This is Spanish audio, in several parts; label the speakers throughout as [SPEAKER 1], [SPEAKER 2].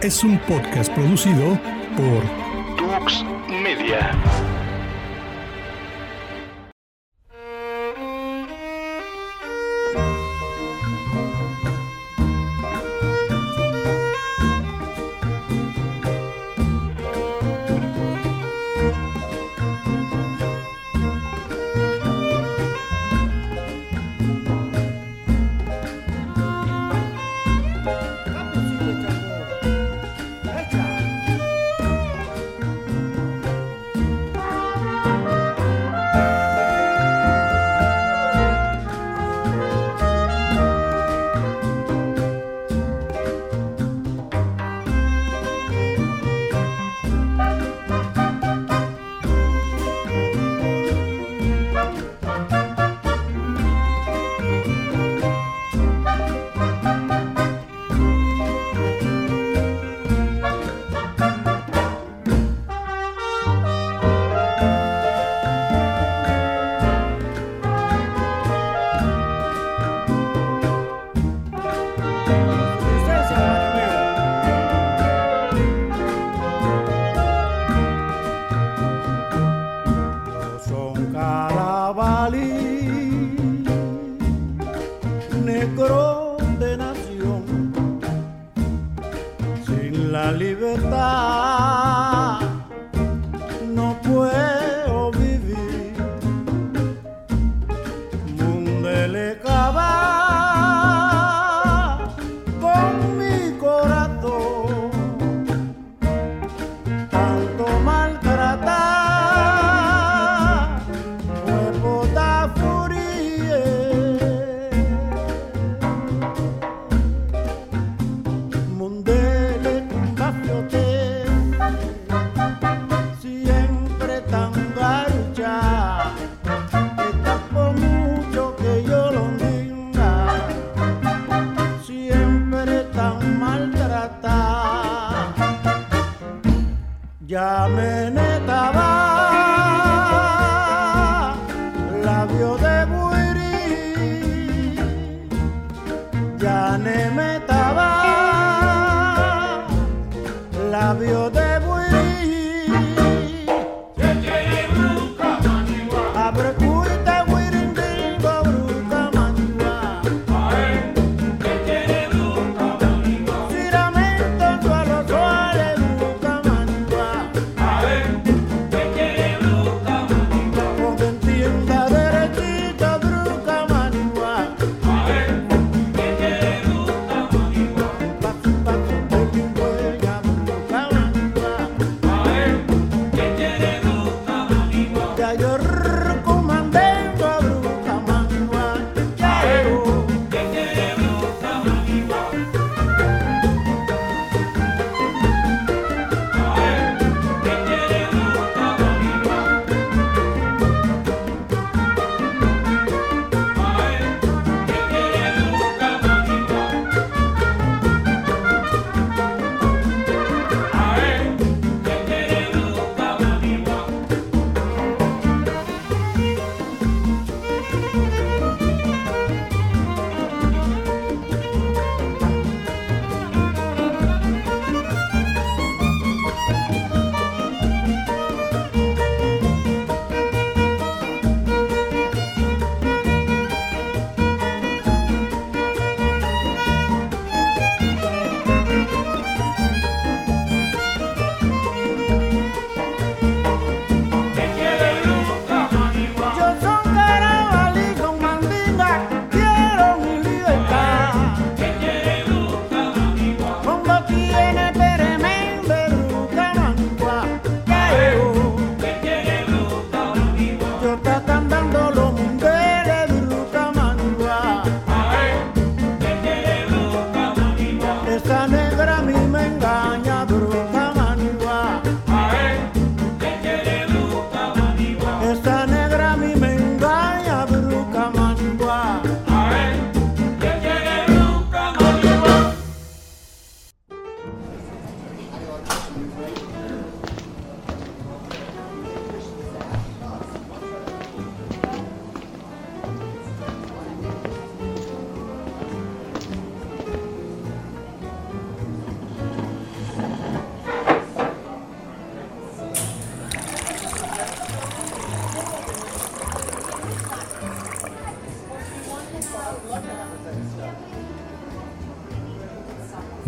[SPEAKER 1] Es un podcast producido por Tux Media.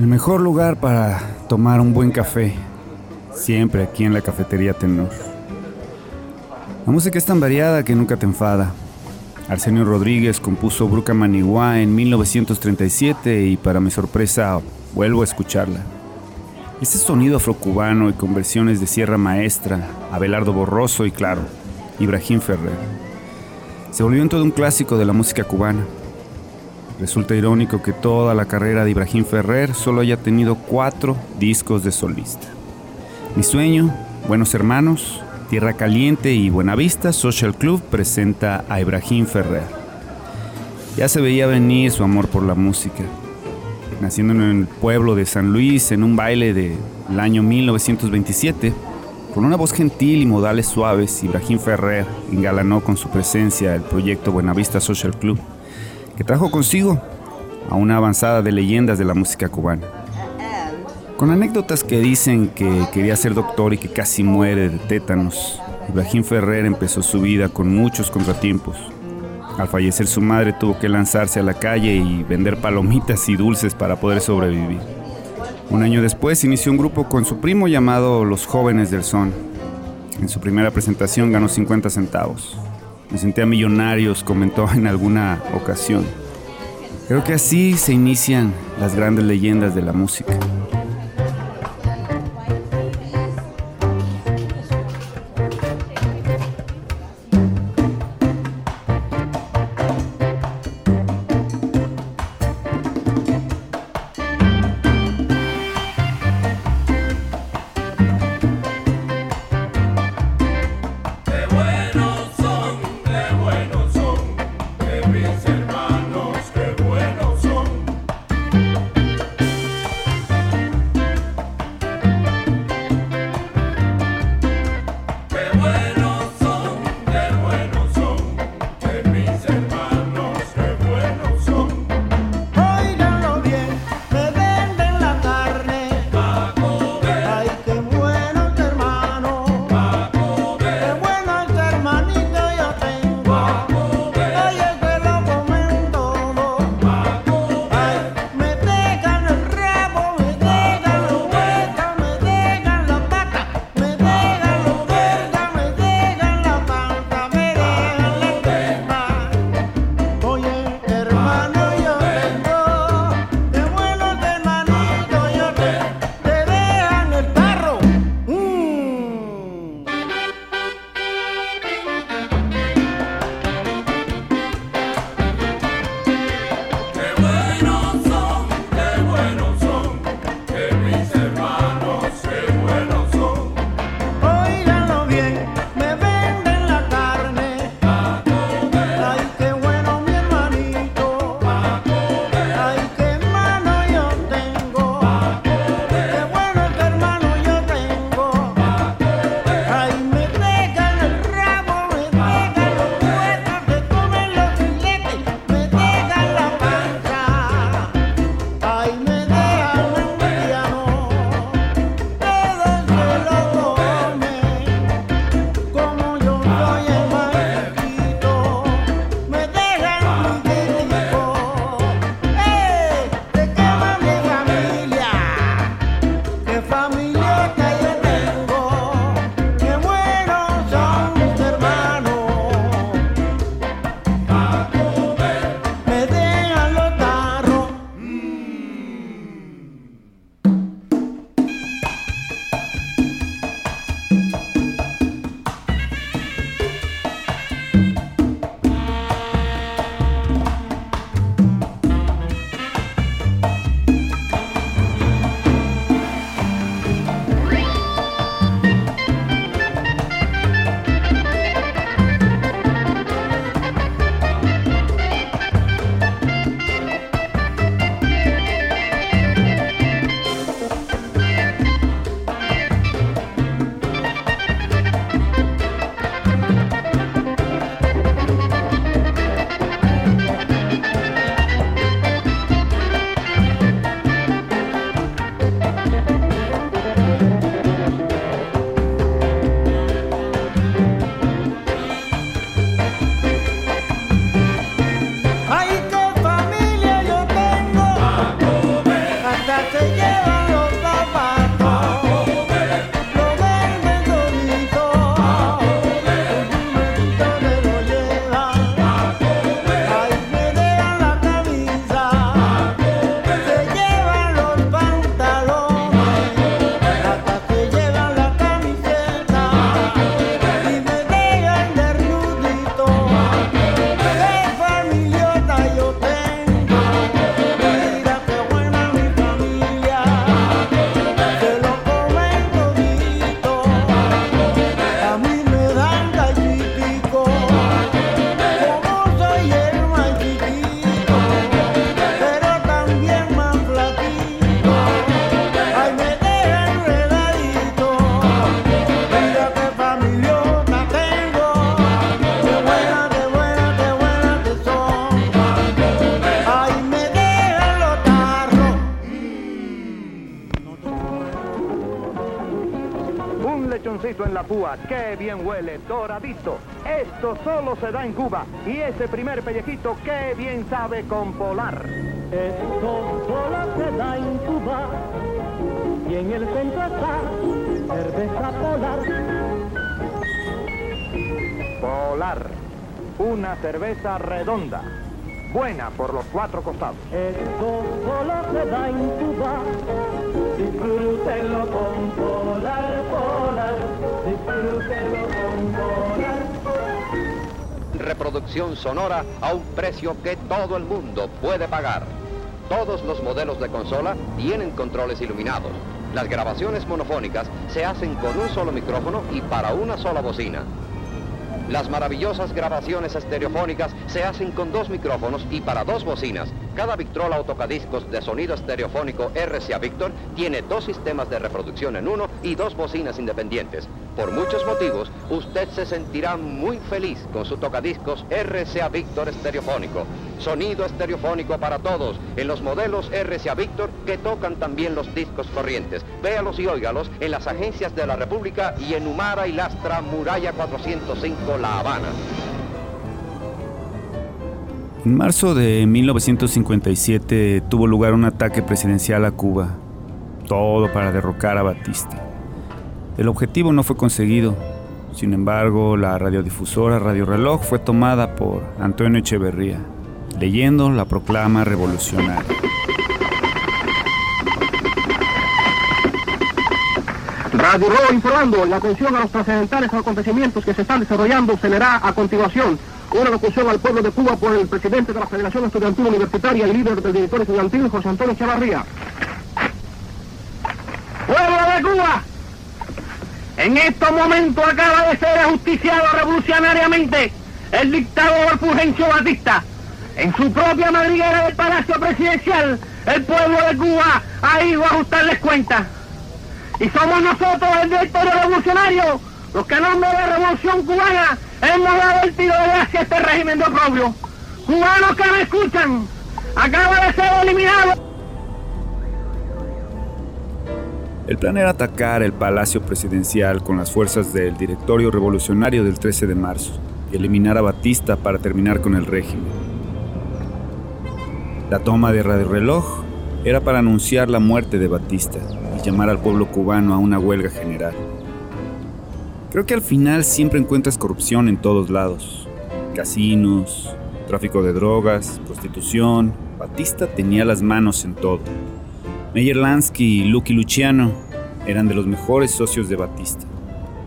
[SPEAKER 2] El mejor lugar para tomar un buen café, siempre aquí en la cafetería Tenor. La música es tan variada que nunca te enfada. Arsenio Rodríguez compuso Bruca Manigua en 1937 y para mi sorpresa vuelvo a escucharla. Ese sonido afrocubano y con versiones de Sierra Maestra, Abelardo Borroso y claro, Ibrahim Ferrer. Se volvió en todo un clásico de la música cubana. Resulta irónico que toda la carrera de Ibrahim Ferrer solo haya tenido cuatro discos de solista. Mi sueño, Buenos Hermanos, Tierra Caliente y Buenavista Social Club presenta a Ibrahim Ferrer. Ya se veía venir su amor por la música. Naciendo en el pueblo de San Luis en un baile del año 1927, con una voz gentil y modales suaves, Ibrahim Ferrer engalanó con su presencia el proyecto Buenavista Social Club que trajo consigo a una avanzada de leyendas de la música cubana. Con anécdotas que dicen que quería ser doctor y que casi muere de tétanos, Ibrahim Ferrer empezó su vida con muchos contratiempos. Al fallecer su madre tuvo que lanzarse a la calle y vender palomitas y dulces para poder sobrevivir. Un año después inició un grupo con su primo llamado Los Jóvenes del Son. En su primera presentación ganó 50 centavos. Me sentía millonarios, comentó en alguna ocasión. Creo que así se inician las grandes leyendas de la música.
[SPEAKER 3] Bien huele, doradito. Esto solo se da en Cuba. Y ese primer pellejito, qué bien sabe con polar.
[SPEAKER 4] Esto solo se da en Cuba y en el centro está cerveza polar.
[SPEAKER 3] Polar, una cerveza redonda, buena por los cuatro costados.
[SPEAKER 4] Esto solo se da en Cuba,
[SPEAKER 5] reproducción sonora a un precio que todo el mundo puede pagar. Todos los modelos de consola tienen controles iluminados. Las grabaciones monofónicas se hacen con un solo micrófono y para una sola bocina. Las maravillosas grabaciones estereofónicas se hacen con dos micrófonos y para dos bocinas. Cada Victrola o tocadiscos de sonido estereofónico RCA Victor tiene dos sistemas de reproducción en uno y dos bocinas independientes. Por muchos motivos, usted se sentirá muy feliz con su tocadiscos RCA Victor estereofónico. Sonido estereofónico para todos en los modelos RCA Victor que tocan también los discos corrientes. Véalos y óigalos en las agencias de la República y en Humara y Lastra, Muralla 405, La Habana.
[SPEAKER 2] En marzo de 1957 tuvo lugar un ataque presidencial a Cuba, todo para derrocar a Batista. El objetivo no fue conseguido, sin embargo la radiodifusora Radio Reloj fue tomada por Antonio Echeverría, leyendo la proclama revolucionaria.
[SPEAKER 6] Radio Ro informando, la atención a los trascendentales acontecimientos que se están desarrollando se leerá a continuación una locución al pueblo de Cuba por el presidente de la Federación Estudiantil Universitaria y líder del director estudiantil, José Antonio Chavarría. ¡Pueblo de Cuba! En estos momentos acaba de ser ajusticiado revolucionariamente el dictador Fulgencio Batista. En su propia madriguera del Palacio Presidencial, el pueblo de Cuba ha ido a ajustarles cuentas. Y somos nosotros, el directorio revolucionario, los que en nombre de la revolución cubana hemos dado el tiro de gracia este régimen de oprobio. Cubanos que me escuchan, acaba de ser eliminado.
[SPEAKER 2] El plan era atacar el Palacio Presidencial con las fuerzas del Directorio Revolucionario del 13 de marzo y eliminar a Batista para terminar con el régimen. La toma de Radio Reloj era para anunciar la muerte de Batista y llamar al pueblo cubano a una huelga general. Creo que al final siempre encuentras corrupción en todos lados. Casinos, tráfico de drogas, prostitución. Batista tenía las manos en todo. Meyer Lansky y Lucky Luciano eran de los mejores socios de Batista.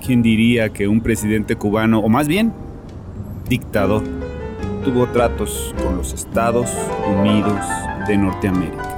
[SPEAKER 2] ¿Quién diría que un presidente cubano, o más bien, dictador, tuvo tratos con los Estados Unidos de Norteamérica?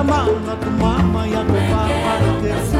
[SPEAKER 1] La mano a tu mamá y a tu papá. que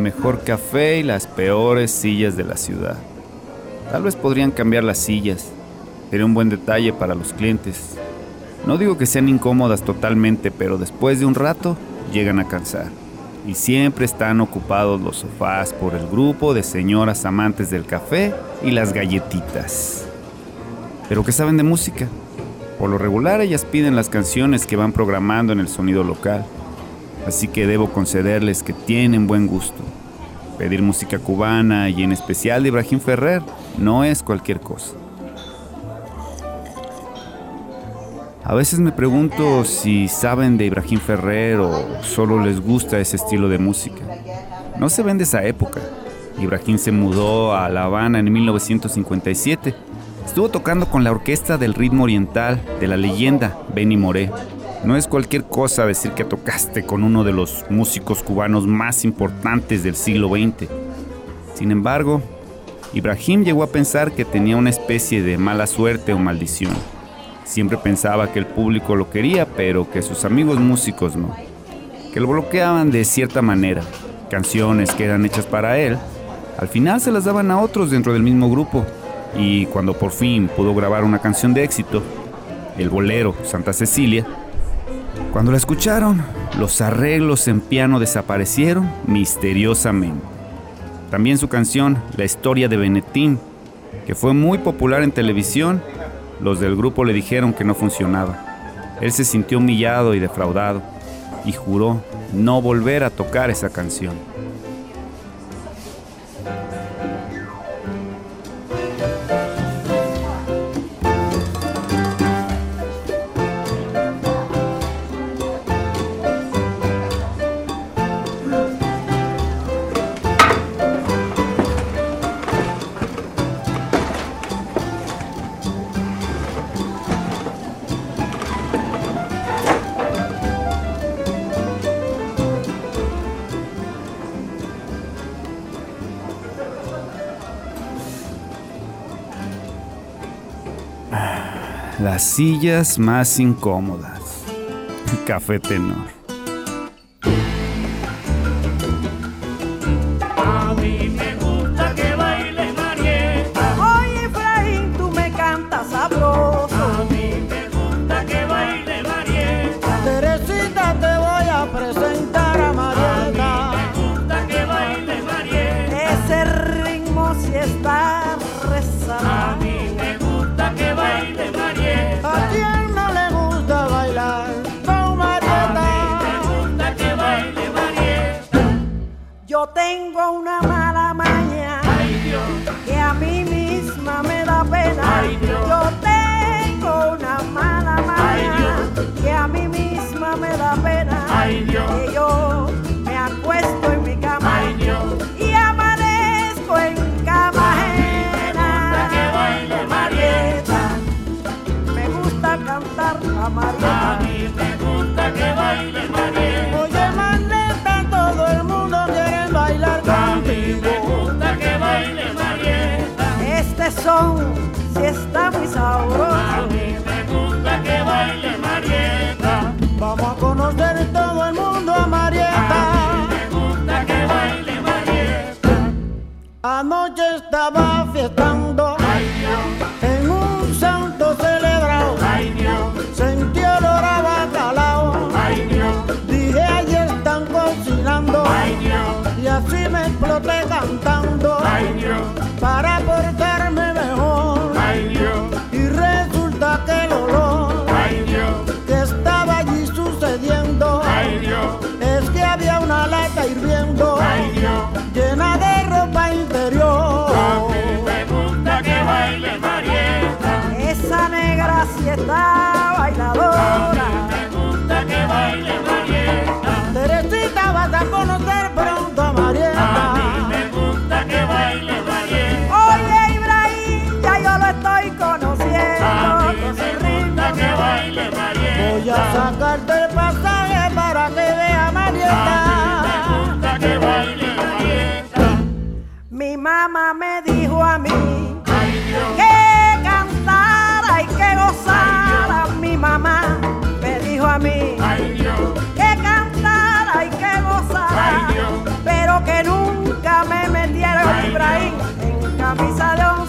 [SPEAKER 2] mejor café y las peores sillas de la ciudad. Tal vez podrían cambiar las sillas. Sería un buen detalle para los clientes. No digo que sean incómodas totalmente, pero después de un rato llegan a cansar. Y siempre están ocupados los sofás por el grupo de señoras amantes del café y las galletitas. Pero que saben de música. Por lo regular ellas piden las canciones que van programando en el sonido local. Así que debo concederles que tienen buen gusto. Pedir música cubana y en especial de Ibrahim Ferrer no es cualquier cosa. A veces me pregunto si saben de Ibrahim Ferrer o solo les gusta ese estilo de música. No se ven de esa época. Ibrahim se mudó a La Habana en 1957. Estuvo tocando con la orquesta del ritmo oriental de la leyenda Benny Moré. No es cualquier cosa decir que tocaste con uno de los músicos cubanos más importantes del siglo XX. Sin embargo, Ibrahim llegó a pensar que tenía una especie de mala suerte o maldición. Siempre pensaba que el público lo quería, pero que sus amigos músicos no. Que lo bloqueaban de cierta manera. Canciones que eran hechas para él, al final se las daban a otros dentro del mismo grupo. Y cuando por fin pudo grabar una canción de éxito, el bolero Santa Cecilia, cuando la escucharon, los arreglos en piano desaparecieron misteriosamente. También su canción, La historia de Benetín, que fue muy popular en televisión, los del grupo le dijeron que no funcionaba. Él se sintió humillado y defraudado y juró no volver a tocar esa canción. Sillas más incómodas. Café Tenor.
[SPEAKER 7] si está muy sabroso.
[SPEAKER 8] A mí me gusta que baile Marieta.
[SPEAKER 1] Vamos a conocer todo el mundo a Marieta.
[SPEAKER 8] A mí me gusta que baile Marieta.
[SPEAKER 1] Anoche estaba fiestando. Que
[SPEAKER 7] cantara y que gozara. Pero que nunca me metiera
[SPEAKER 8] Ay,
[SPEAKER 7] Ibrahim en camisa de.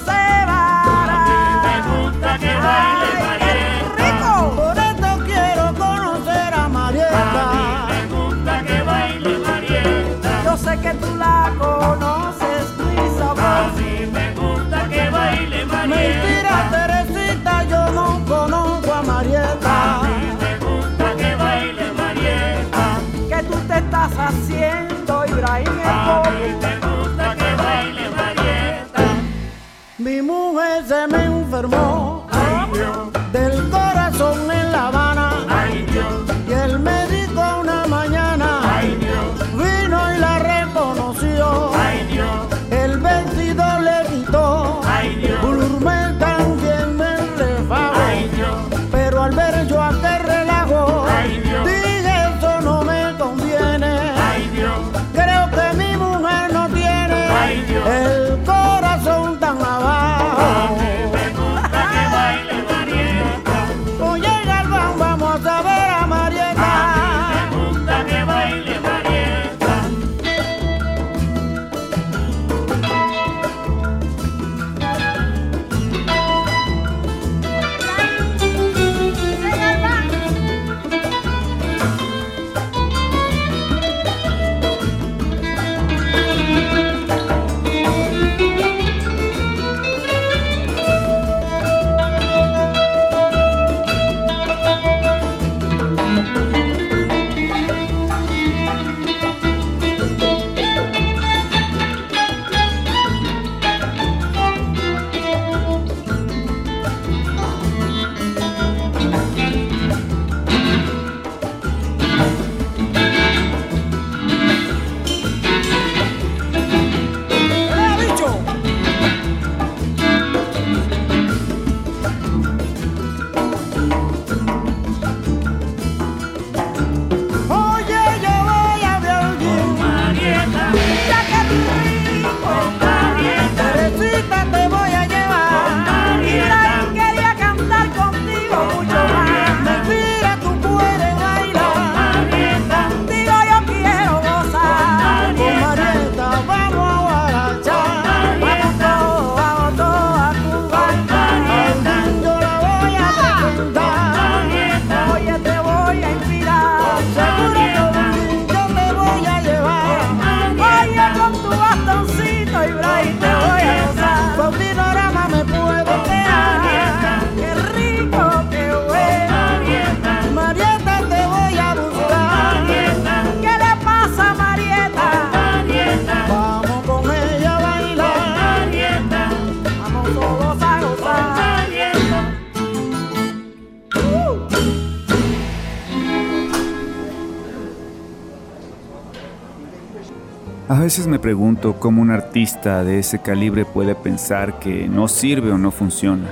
[SPEAKER 1] A
[SPEAKER 2] veces me pregunto cómo un artista de ese calibre puede pensar que no sirve o no funciona,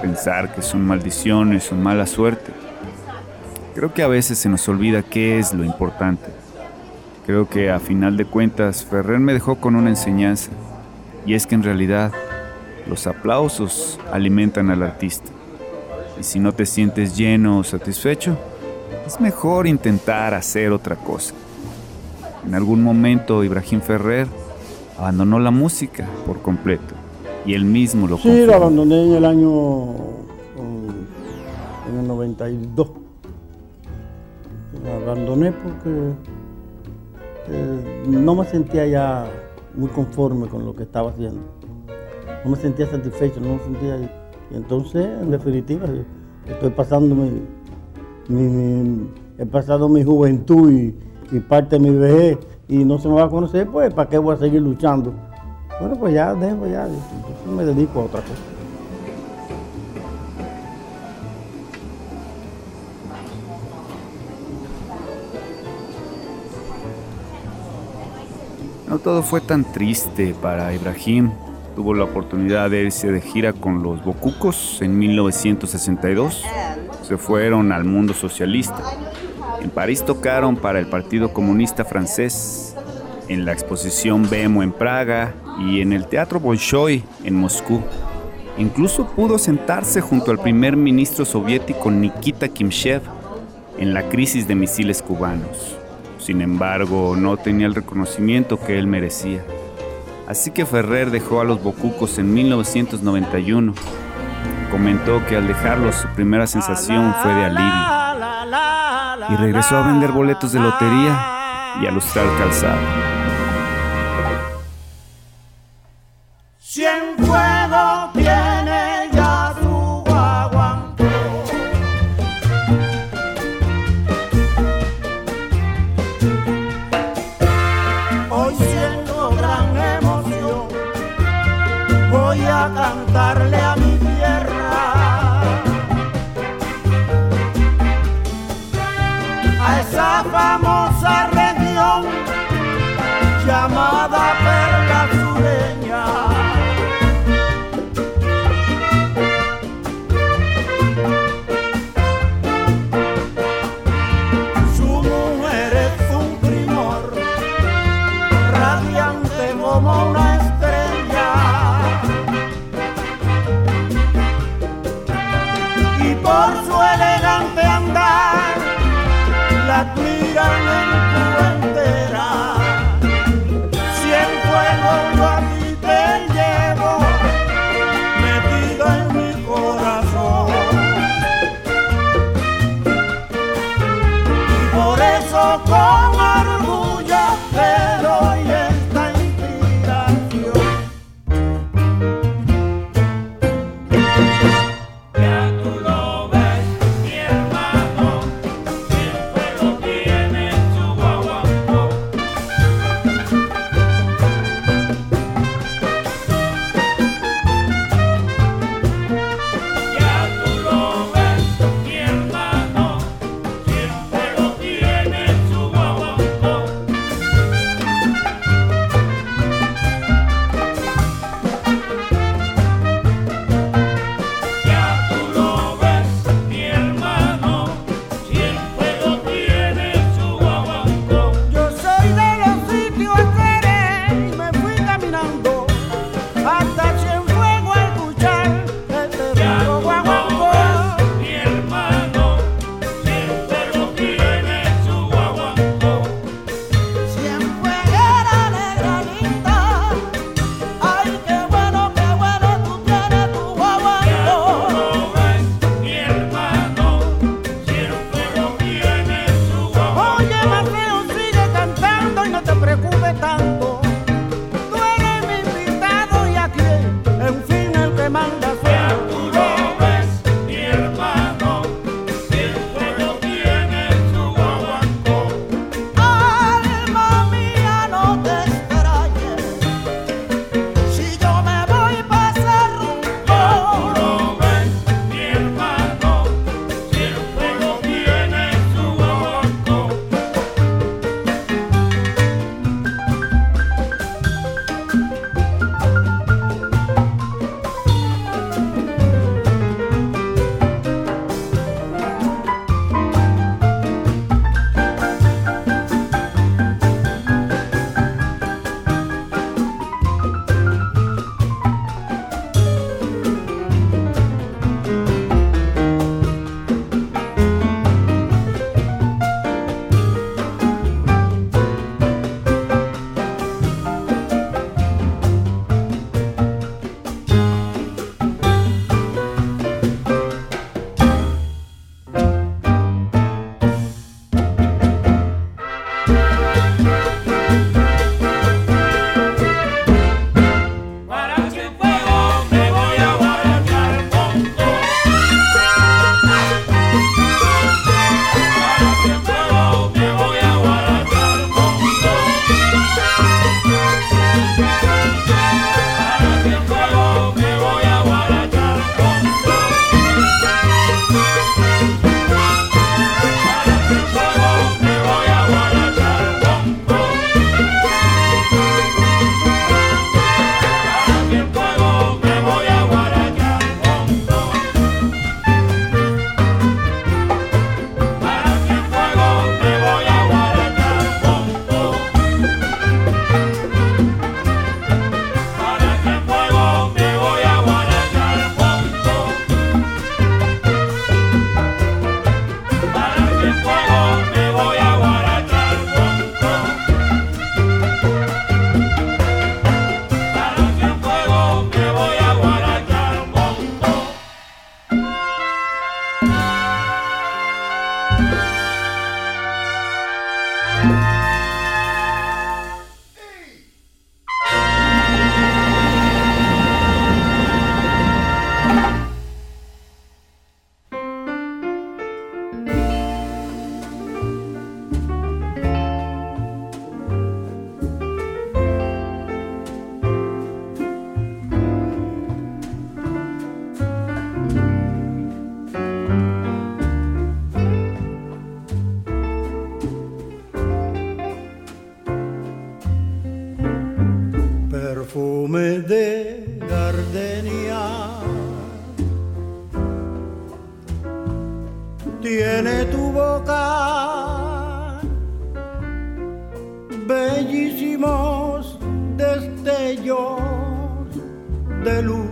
[SPEAKER 2] pensar que son maldiciones o mala suerte. Creo que a veces se nos olvida qué es lo importante. Creo que a final de cuentas Ferrer me dejó con una enseñanza, y es que en realidad los aplausos alimentan al artista. Y si no te sientes lleno o satisfecho, es mejor intentar hacer otra cosa. En algún momento Ibrahim Ferrer abandonó la música por completo y él mismo lo
[SPEAKER 1] Sí, lo abandoné en el año en el 92. Lo abandoné porque eh, no me sentía ya muy conforme con lo que estaba haciendo. No me sentía satisfecho, no me sentía... Y entonces, en definitiva, estoy pasando mi, he pasado mi juventud y, parte de mi vejez y no se me va a conocer, pues ¿para qué voy a seguir luchando? Bueno, pues ya dejo, ya, me dedico a otra cosa.
[SPEAKER 2] No todo fue tan triste para Ibrahim. Tuvo la oportunidad de irse de gira con los Bocucos en 1962 se fueron al mundo socialista. En París tocaron para el Partido Comunista Francés, en la exposición Bemo en Praga y en el Teatro Bolshoi en Moscú. Incluso pudo sentarse junto al primer ministro soviético Nikita Khrushchev en la crisis de misiles cubanos. Sin embargo, no tenía el reconocimiento que él merecía. Así que Ferrer dejó a los Bocucos en 1991 comentó que al dejarlo su primera sensación fue de alivio y regresó a vender boletos de lotería y a lustrar calzado.
[SPEAKER 1] Bellísimos destellos de luz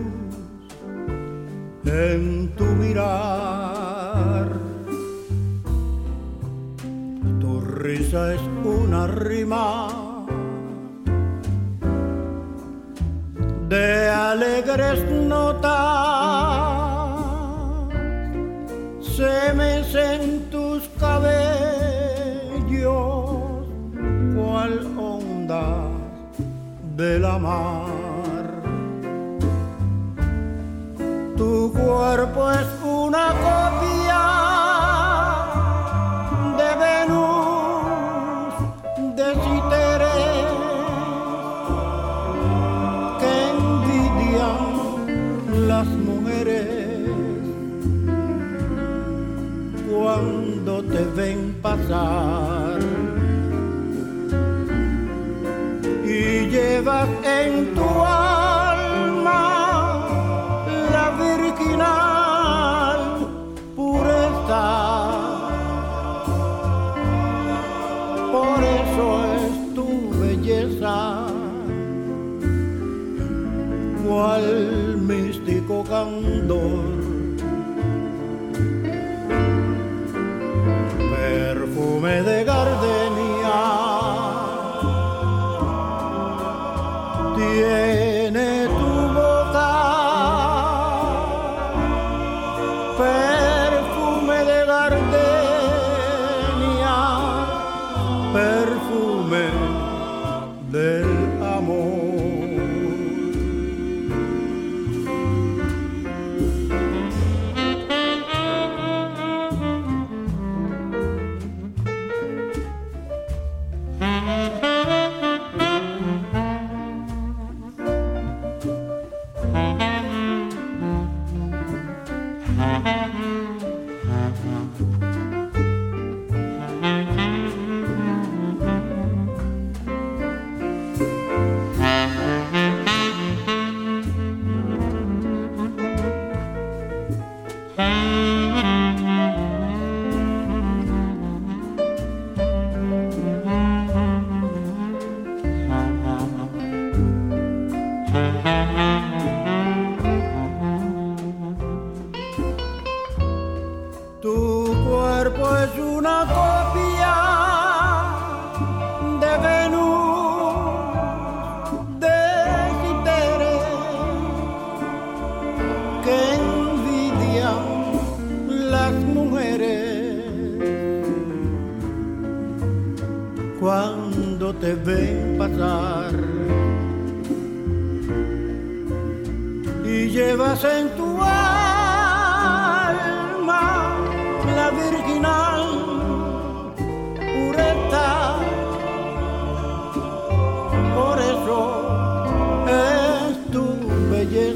[SPEAKER 1] en tu mirar. Tu risa es una rima de alegres notas de la mar. Tu cuerpo es una copia de Venus, de Citere, que envidian las mujeres. cuando te ven pasar. Candor perfume de gardenia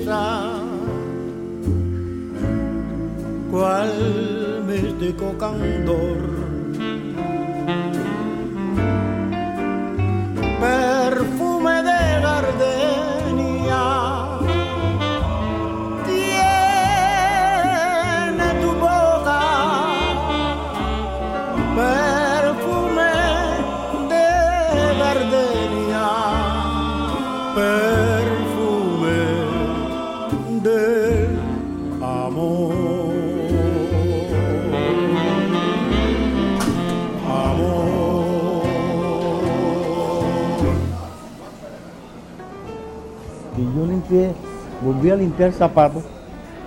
[SPEAKER 1] belleza. Cual místico candor. Perfume
[SPEAKER 9] limpié, volví a limpiar zapatos,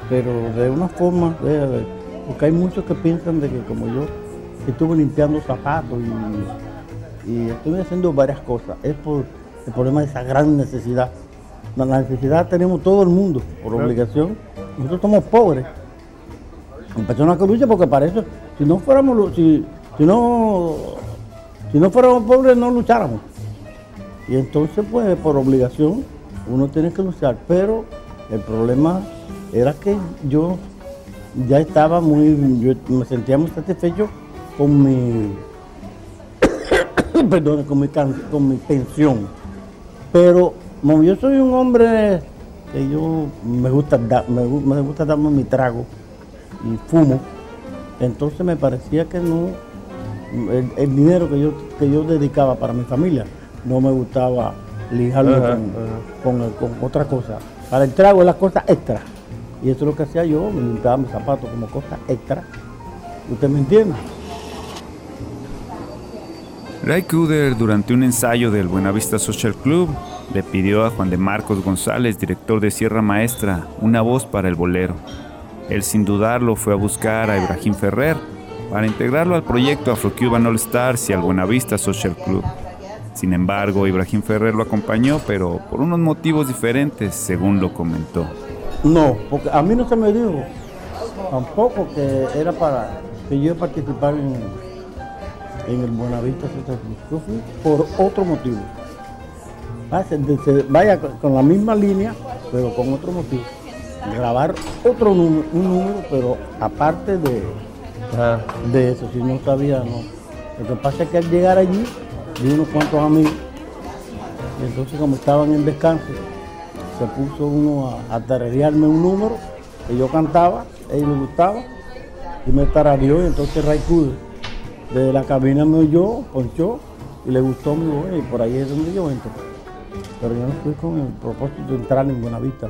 [SPEAKER 9] pero de una forma, eh, porque hay muchos que piensan de que como yo estuve limpiando zapatos y, y estuve haciendo varias cosas, es por el problema de esa gran necesidad. La necesidad tenemos todo el mundo, por obligación. Nosotros somos pobres. Hay personas que luchan porque para eso, si no fuéramos, si, si no, si no fuéramos pobres no lucháramos. Y entonces, pues, por obligación, uno tiene que luchar. Pero el problema era que yo ya estaba muy, yo me sentía muy satisfecho con mi, perdón, con mi, con mi pensión. Pero como yo soy un hombre que yo me gusta, da- me, me gusta darme mi trago y fumo, Entonces me parecía que no, el, el dinero que yo, que yo dedicaba para mi familia, no me gustaba lijarlo
[SPEAKER 10] Ajá,
[SPEAKER 9] con, con- con otra cosa. Para el trago es la cosa extra. Y eso es lo que hacía yo, me limpiaba mis zapatos como cosa extra. ¿Usted me entiende?
[SPEAKER 2] Ray Cooder, durante un ensayo del Buenavista Social Club, le pidió a Juan de Marcos González, director de Sierra Maestra, una voz para el bolero. Él sin dudarlo fue a buscar a Ibrahim Ferrer para integrarlo al proyecto Afro-Cuban All Stars y al Buenavista Social Club. Sin embargo, Ibrahim Ferrer lo acompañó, pero por unos motivos diferentes, según lo comentó.
[SPEAKER 9] No, porque a mí no se me dijo tampoco que era para que yo participara en, en el Buenavista por otro motivo. Ah, Vaya con- con la misma línea, pero con otro motivo. Grabar otro número, un número, pero aparte de, de eso, si no sabía, no. Lo que pasa es que al llegar allí, vi unos cuantos amigos, y entonces como estaban en descanso, se puso uno a, a tararearme un número que yo cantaba, a ellos les gustaba, y me tarareó, y entonces Ray Cude, desde la cabina me oyó, ponchó, y le gustó mi voz, y por ahí es donde yo entro. Pero yo no fui con el propósito de entrar en Buenavista.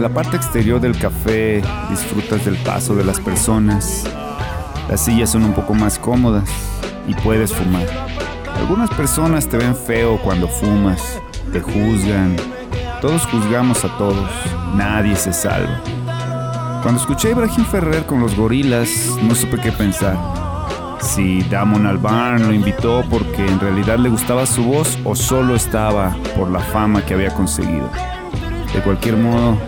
[SPEAKER 2] Desde la parte exterior del café disfrutas del paso de las personas. Las sillas son un poco más cómodas y puedes fumar. Algunas personas te ven feo cuando fumas, te juzgan. Todos juzgamos a todos, nadie se salva. Cuando escuché a Ibrahim Ferrer con los gorilas, no supe qué pensar. Si Damon Albarn lo invitó porque en realidad le gustaba su voz o solo estaba por la fama que había conseguido. De cualquier modo,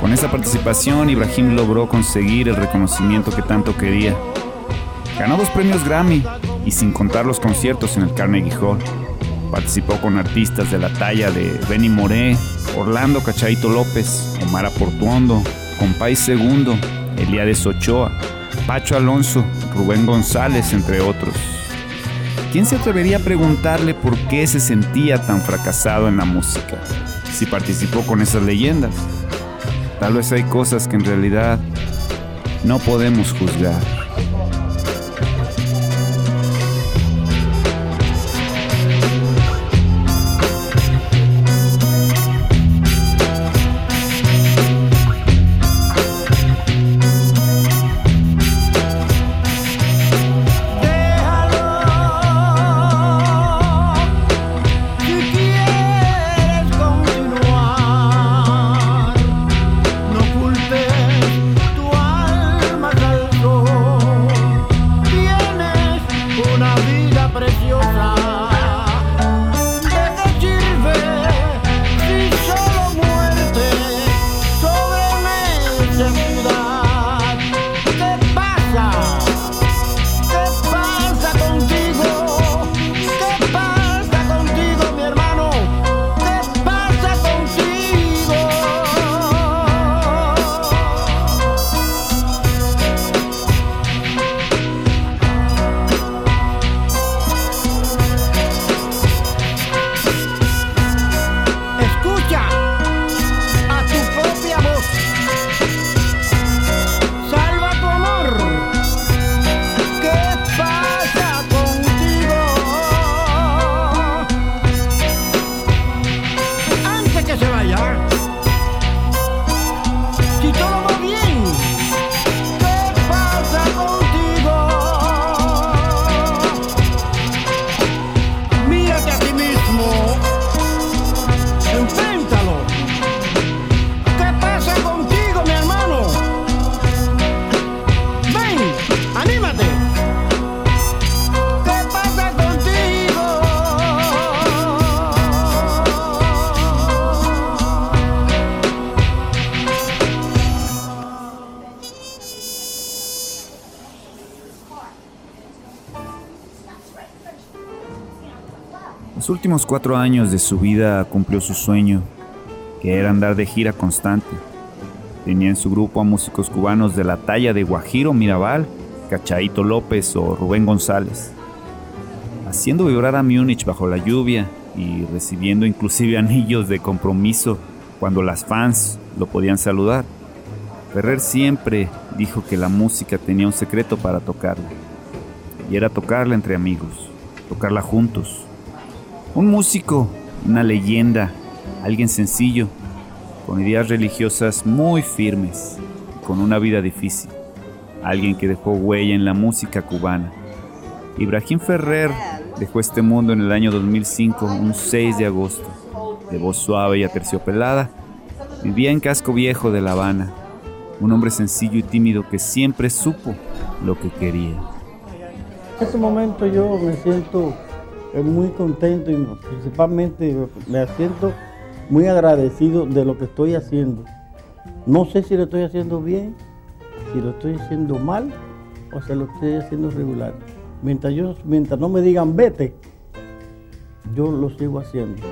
[SPEAKER 2] con esa participación Ibrahim logró conseguir el reconocimiento que tanto quería. Ganó dos premios Grammy y sin contar los conciertos en el Carnegie Hall. Participó con artistas de la talla de Benny Moré, Orlando Cachaito López, Omar Portuondo, Compay Segundo, Eliades Ochoa, Pacho Alonso, Rubén González, entre otros. ¿Quién se atrevería a preguntarle por qué se sentía tan fracasado en la música? Si participó con esas leyendas. Tal vez hay cosas que en realidad no podemos juzgar. Los últimos cuatro años de su vida cumplió su sueño, que era andar de gira constante. Tenía en su grupo a músicos cubanos de la talla de Guajiro Mirabal, Cachaito López o Rubén González, haciendo vibrar a Múnich bajo la lluvia y recibiendo inclusive anillos de compromiso cuando las fans lo podían saludar. Ferrer siempre dijo que la música tenía un secreto para tocarla, y era tocarla entre amigos, tocarla juntos, un músico, una leyenda, alguien sencillo, con ideas religiosas muy firmes, con una vida difícil. Alguien que dejó huella en la música cubana. Ibrahim Ferrer dejó este mundo en el año 2005, un 6 de agosto. De voz suave y aterciopelada, vivía en Casco Viejo de La Habana. Un hombre sencillo y tímido que siempre supo lo que quería.
[SPEAKER 1] En ese momento yo me siento muy contento y principalmente me siento muy agradecido de lo que estoy haciendo. No sé si lo estoy haciendo bien, si lo estoy haciendo mal o si lo estoy haciendo regular. Mientras, yo, mientras no me digan vete, yo lo sigo haciendo.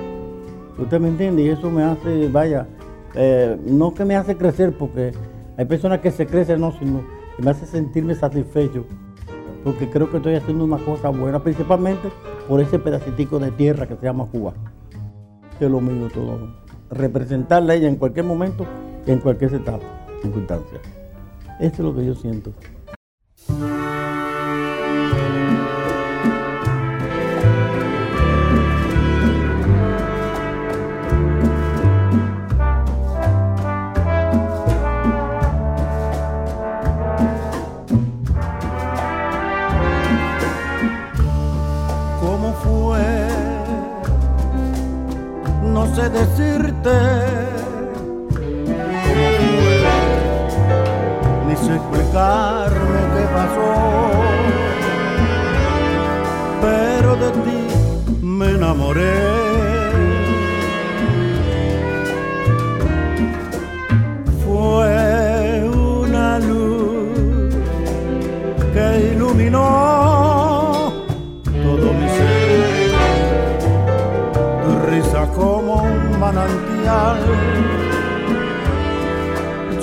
[SPEAKER 1] ¿Usted me entiende? Y eso me hace, vaya, eh, no que me hace crecer, porque hay personas que se crecen, no, sino que me hace sentirme satisfecho, porque creo que estoy haciendo una cosa buena, principalmente por ese pedacitico de tierra que se llama Cuba. Es lo mío todo. Representarla a ella en cualquier momento en cualquier etapa, circunstancia. Esto es lo que yo siento. lugar.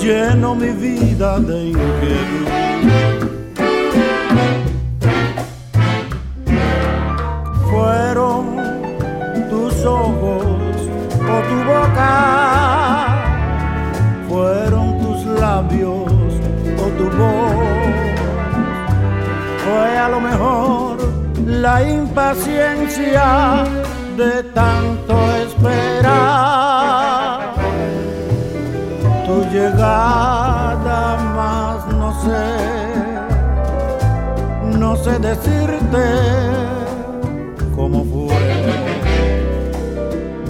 [SPEAKER 1] Lleno mi vida de inquietud. Fueron tus ojos o tu boca, fueron tus labios o tu voz. Fue a lo mejor la impaciencia de tanto sé decirte cómo fue,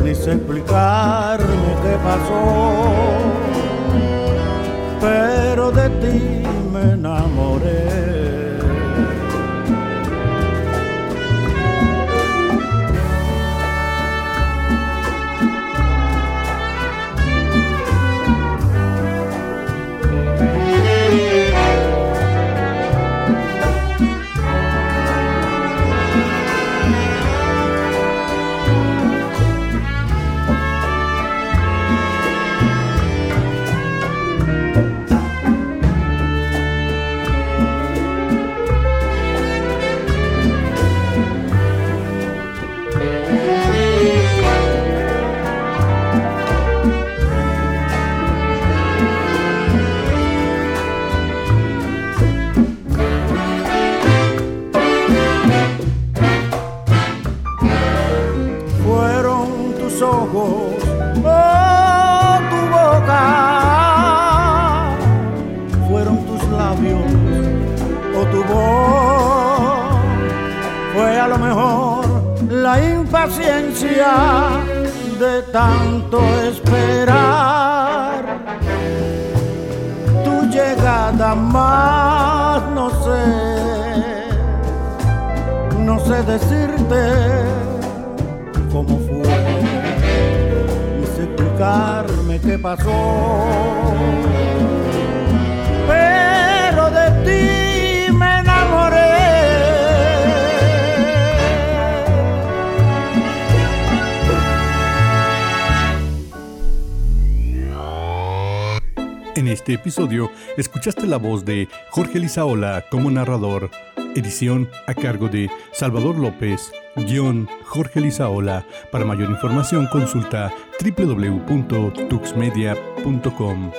[SPEAKER 1] ni sé explicarme qué pasó, pero de ti me enamoré. La
[SPEAKER 11] voz de Jorge Lizaola como narrador, edición a cargo de Salvador López, guion Jorge Lizaola. Para mayor información consulta www.tuxmedia.com.